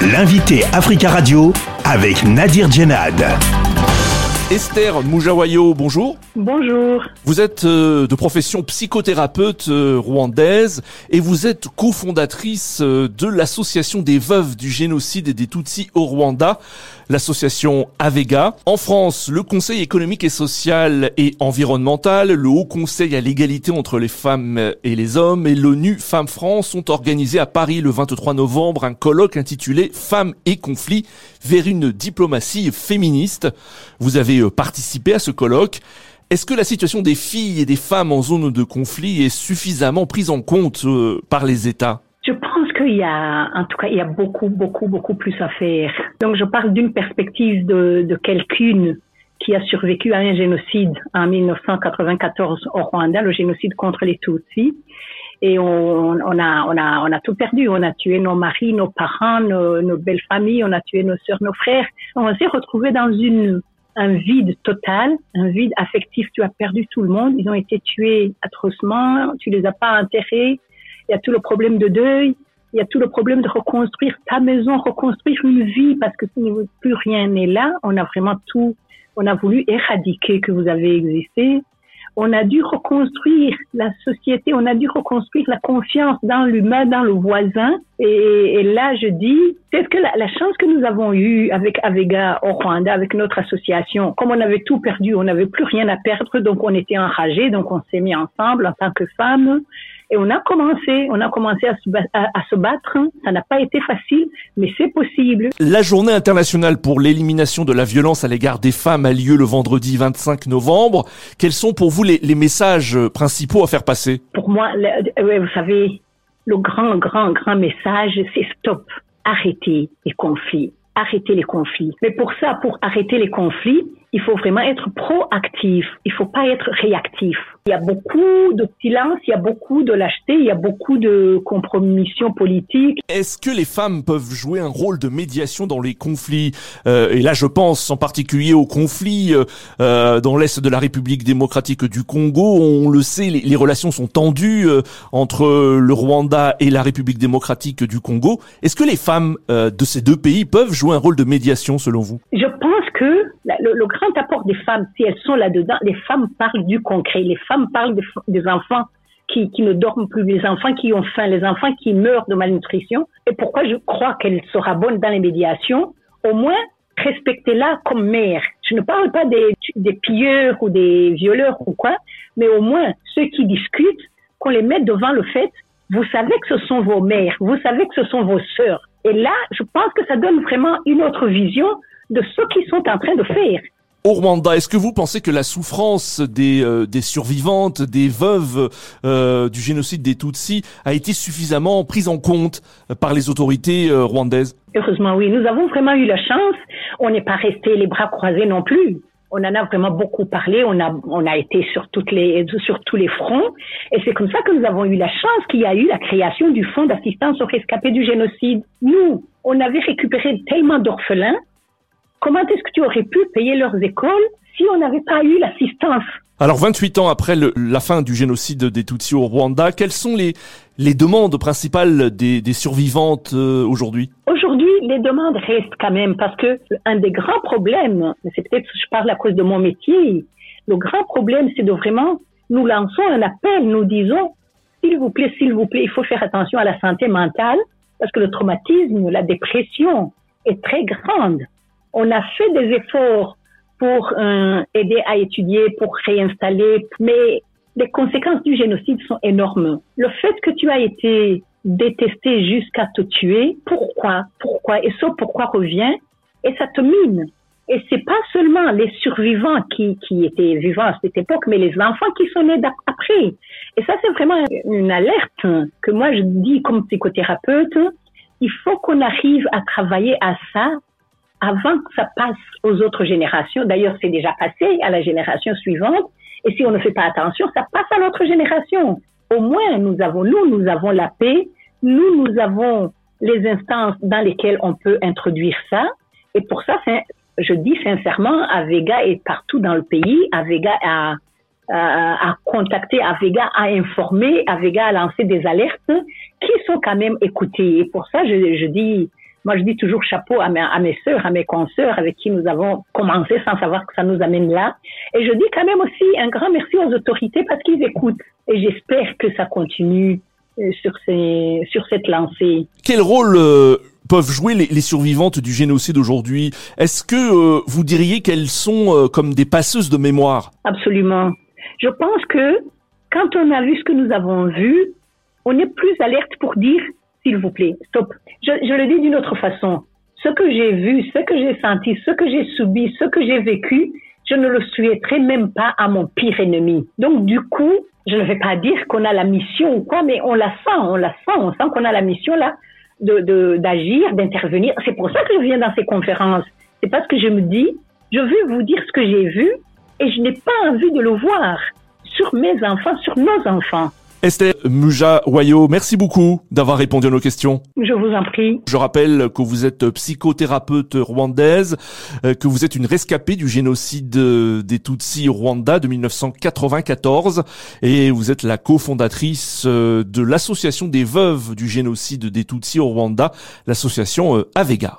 L'invité Africa Radio avec Nadir Djenad. Esther Moujawayo, bonjour. Bonjour. Vous êtes euh, de profession psychothérapeute euh, rwandaise et vous êtes cofondatrice euh, de l'association des veuves du génocide et des Tutsis au Rwanda, l'association Avega. En France, le Conseil économique et social et environnemental, le Haut Conseil à l'égalité entre les femmes et les hommes et l'ONU Femmes France ont organisé à Paris le 23 novembre un colloque intitulé Femmes et conflits vers une diplomatie féministe. Vous avez euh, participé à ce colloque. Est-ce que la situation des filles et des femmes en zone de conflit est suffisamment prise en compte euh, par les États? Qu'il y a, en tout cas, il y a beaucoup, beaucoup, beaucoup plus à faire. Donc, je parle d'une perspective de, de quelqu'une qui a survécu à un génocide en 1994 au Rwanda, le génocide contre les Tutsis. Et on, on, a, on, a, on a tout perdu. On a tué nos maris, nos parents, nos, nos belles familles, on a tué nos sœurs, nos frères. On s'est retrouvés dans une un vide total, un vide affectif. Tu as perdu tout le monde. Ils ont été tués atrocement. Tu les as pas enterrés. Il y a tout le problème de deuil. Il y a tout le problème de reconstruire ta maison, reconstruire une vie parce que plus rien n'est là. On a vraiment tout. On a voulu éradiquer que vous avez existé on a dû reconstruire la société, on a dû reconstruire la confiance dans l'humain, dans le voisin. Et, là, je dis, peut-être que la, chance que nous avons eue avec Avega au Rwanda, avec notre association, comme on avait tout perdu, on n'avait plus rien à perdre, donc on était enragés, donc on s'est mis ensemble en tant que femmes. Et on a commencé, on a commencé à se, à, se battre. Ça n'a pas été facile, mais c'est possible. La journée internationale pour l'élimination de la violence à l'égard des femmes a lieu le vendredi 25 novembre. Quels sont pour vous les, les messages principaux à faire passer? Pour moi, vous savez, le grand, grand, grand message, c'est stop. Arrêtez les conflits. Arrêtez les conflits. Mais pour ça, pour arrêter les conflits, il faut vraiment être proactif. Il faut pas être réactif. Il y a beaucoup de silence, il y a beaucoup de lâcheté, il y a beaucoup de compromissions politiques. Est-ce que les femmes peuvent jouer un rôle de médiation dans les conflits? Euh, Et là, je pense en particulier aux conflits euh, euh, dans l'est de la République démocratique du Congo. On le sait, les, les relations sont tendues euh, entre le Rwanda et la République démocratique du Congo. Est-ce que les femmes euh, de ces deux pays peuvent jouer un rôle de médiation selon vous? Je pense que le, grand apport des femmes, si elles sont là-dedans, les femmes parlent du concret. Les femmes parlent des, enfants qui, qui, ne dorment plus, les enfants qui ont faim, les enfants qui meurent de malnutrition. Et pourquoi je crois qu'elle sera bonne dans les médiations? Au moins, respectez-la comme mère. Je ne parle pas des pilleurs ou des violeurs ou quoi, mais au moins ceux qui discutent, qu'on les mette devant le fait, vous savez que ce sont vos mères, vous savez que ce sont vos sœurs. Et là, je pense que ça donne vraiment une autre vision de ce qu'ils sont en train de faire au Rwanda. Est-ce que vous pensez que la souffrance des, euh, des survivantes, des veuves euh, du génocide des Tutsis a été suffisamment prise en compte euh, par les autorités rwandaises? Heureusement, oui. Nous avons vraiment eu la chance. On n'est pas resté les bras croisés non plus. On en a vraiment beaucoup parlé. On a, on a été sur toutes les, sur tous les fronts. Et c'est comme ça que nous avons eu la chance qu'il y a eu la création du fonds d'assistance aux rescapés du génocide. Nous, on avait récupéré tellement d'orphelins Comment est-ce que tu aurais pu payer leurs écoles si on n'avait pas eu l'assistance alors 28 ans après la fin du génocide des Tutsis au Rwanda, quelles sont les, les demandes principales des, des survivantes euh, aujourd'hui? Aujourd'hui, les demandes restent quand même parce que un des grands problèmes, c'est peut-être que je parle à cause de mon métier, le grand problème c'est de vraiment, nous lançons un appel, nous disons, s'il vous plaît, s'il vous plaît, il faut faire attention à la santé mentale parce que le traumatisme, la dépression est très grande on a fait des efforts pour euh, aider à étudier, pour réinstaller, mais les conséquences du génocide sont énormes. Le fait que tu as été détesté jusqu'à te tuer, pourquoi, pourquoi, et ce pourquoi revient, et ça te mine. Et c'est pas seulement les survivants qui, qui étaient vivants à cette époque, mais les enfants qui sont nés après. Et ça, c'est vraiment une alerte que moi, je dis comme psychothérapeute, il faut qu'on arrive à travailler à ça avant que ça passe aux autres générations. D'ailleurs, c'est déjà passé à la génération suivante. Et si on ne fait pas attention, ça passe à l'autre génération. Au moins, nous avons, nous, nous avons la paix. Nous, nous avons les instances dans lesquelles on peut introduire ça. Et pour ça, je dis sincèrement, Avega est partout dans le pays. Avega a, a, a contacté, Avega a informé, Avega a lancé des alertes qui sont quand même écoutées. Et pour ça, je, je dis moi, je dis toujours chapeau à mes, à mes sœurs, à mes consoeurs avec qui nous avons commencé sans savoir que ça nous amène là. Et je dis quand même aussi un grand merci aux autorités parce qu'ils écoutent. Et j'espère que ça continue euh, sur, ces, sur cette lancée. Quel rôle euh, peuvent jouer les, les, survivantes du génocide aujourd'hui? Est-ce que euh, vous diriez qu'elles sont comme des passeuses de mémoire? Absolument. Je pense que quand on a vu ce que nous avons vu, on est plus alerte pour dire, s'il vous plaît, stop. Je, le dis d'une autre façon. Ce que j'ai vu, ce que j'ai senti, ce que j'ai subi, ce que j'ai vécu, je ne le souhaiterais même pas à mon pire ennemi. Donc, du coup, je ne vais pas dire qu'on a la mission ou quoi, mais on la sent, on la sent, on sent qu'on a la mission là de d'agir, d'intervenir. C'est pour ça que je viens dans ces conférences. C'est parce que je me dis, je veux vous dire ce que j'ai vu et je n'ai pas envie de le voir sur mes enfants, sur nos enfants. Esther Muja Wayo, merci beaucoup d'avoir répondu à nos questions. Je vous en prie. Je rappelle que vous êtes psychothérapeute rwandaise, euh, que vous êtes une rescapée du génocide des Tutsis au Rwanda de 1994 et vous êtes la cofondatrice euh, de l'association des veuves du génocide des Tutsis au Rwanda, l'association euh, Avega.